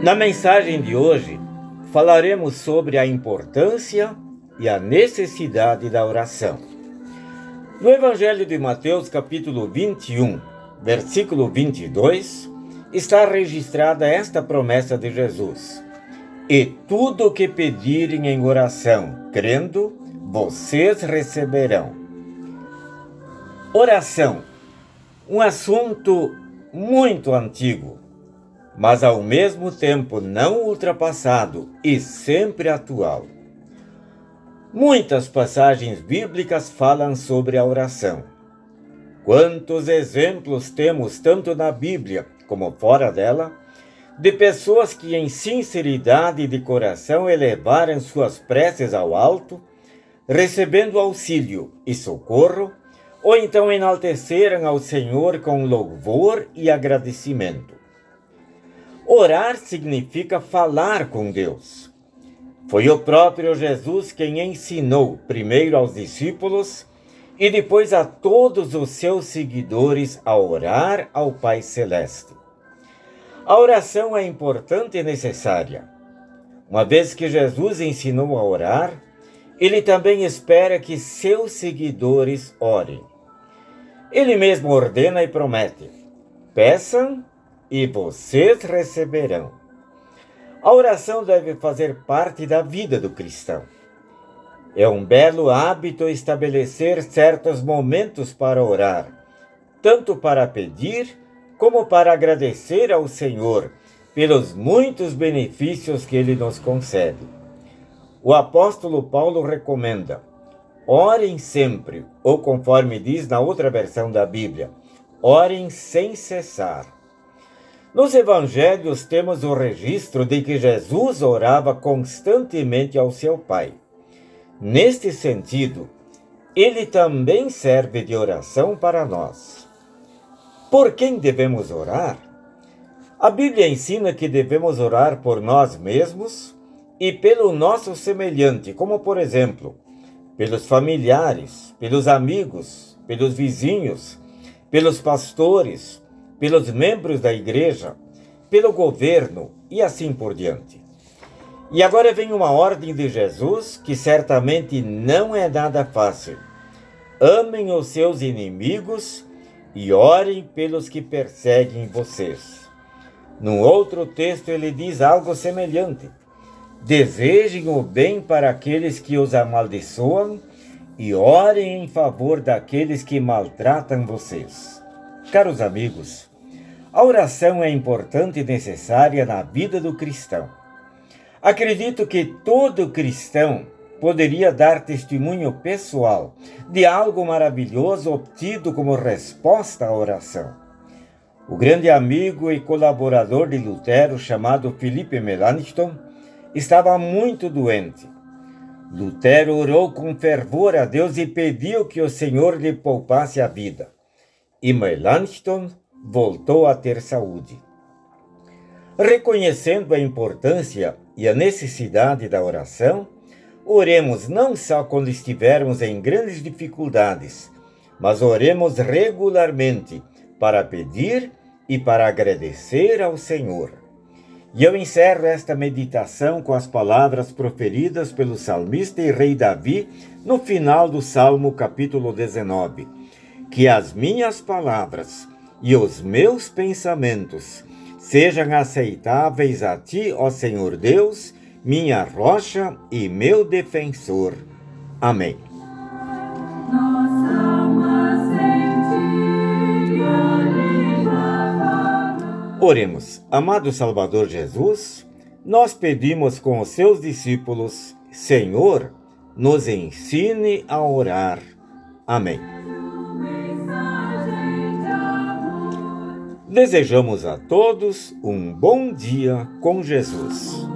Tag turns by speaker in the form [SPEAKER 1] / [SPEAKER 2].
[SPEAKER 1] Na mensagem de hoje, falaremos sobre a importância e a necessidade da oração. No Evangelho de Mateus, capítulo 21, versículo 22, está registrada esta promessa de Jesus: E tudo o que pedirem em oração, crendo, vocês receberão. Oração, um assunto muito antigo mas ao mesmo tempo não ultrapassado e sempre atual. Muitas passagens bíblicas falam sobre a oração. Quantos exemplos temos, tanto na Bíblia como fora dela, de pessoas que, em sinceridade de coração, elevaram suas preces ao alto, recebendo auxílio e socorro, ou então enalteceram ao Senhor com louvor e agradecimento. Orar significa falar com Deus. Foi o próprio Jesus quem ensinou primeiro aos discípulos e depois a todos os seus seguidores a orar ao Pai Celeste. A oração é importante e necessária. Uma vez que Jesus ensinou a orar, ele também espera que seus seguidores orem. Ele mesmo ordena e promete: peçam e vocês receberão. A oração deve fazer parte da vida do cristão. É um belo hábito estabelecer certos momentos para orar, tanto para pedir como para agradecer ao Senhor pelos muitos benefícios que ele nos concede. O apóstolo Paulo recomenda: orem sempre, ou conforme diz na outra versão da Bíblia, orem sem cessar. Nos evangelhos temos o registro de que Jesus orava constantemente ao seu Pai. Neste sentido, ele também serve de oração para nós. Por quem devemos orar? A Bíblia ensina que devemos orar por nós mesmos e pelo nosso semelhante, como por exemplo, pelos familiares, pelos amigos, pelos vizinhos, pelos pastores, pelos membros da igreja, pelo governo e assim por diante. E agora vem uma ordem de Jesus que certamente não é nada fácil. Amem os seus inimigos e orem pelos que perseguem vocês. Num outro texto ele diz algo semelhante. Desejem o bem para aqueles que os amaldiçoam e orem em favor daqueles que maltratam vocês. Caros amigos, a oração é importante e necessária na vida do cristão. Acredito que todo cristão poderia dar testemunho pessoal de algo maravilhoso obtido como resposta à oração. O grande amigo e colaborador de Lutero, chamado Felipe Melanchthon, estava muito doente. Lutero orou com fervor a Deus e pediu que o Senhor lhe poupasse a vida. E Melanchthon voltou a ter saúde. Reconhecendo a importância e a necessidade da oração, oremos não só quando estivermos em grandes dificuldades, mas oremos regularmente para pedir e para agradecer ao Senhor. E eu encerro esta meditação com as palavras proferidas pelo salmista e rei Davi no final do Salmo capítulo 19. Que as minhas palavras e os meus pensamentos sejam aceitáveis a ti, ó Senhor Deus, minha rocha e meu defensor. Amém. Oremos, amado Salvador Jesus, nós pedimos com os seus discípulos, Senhor, nos ensine a orar. Amém. Desejamos a todos um bom dia com Jesus.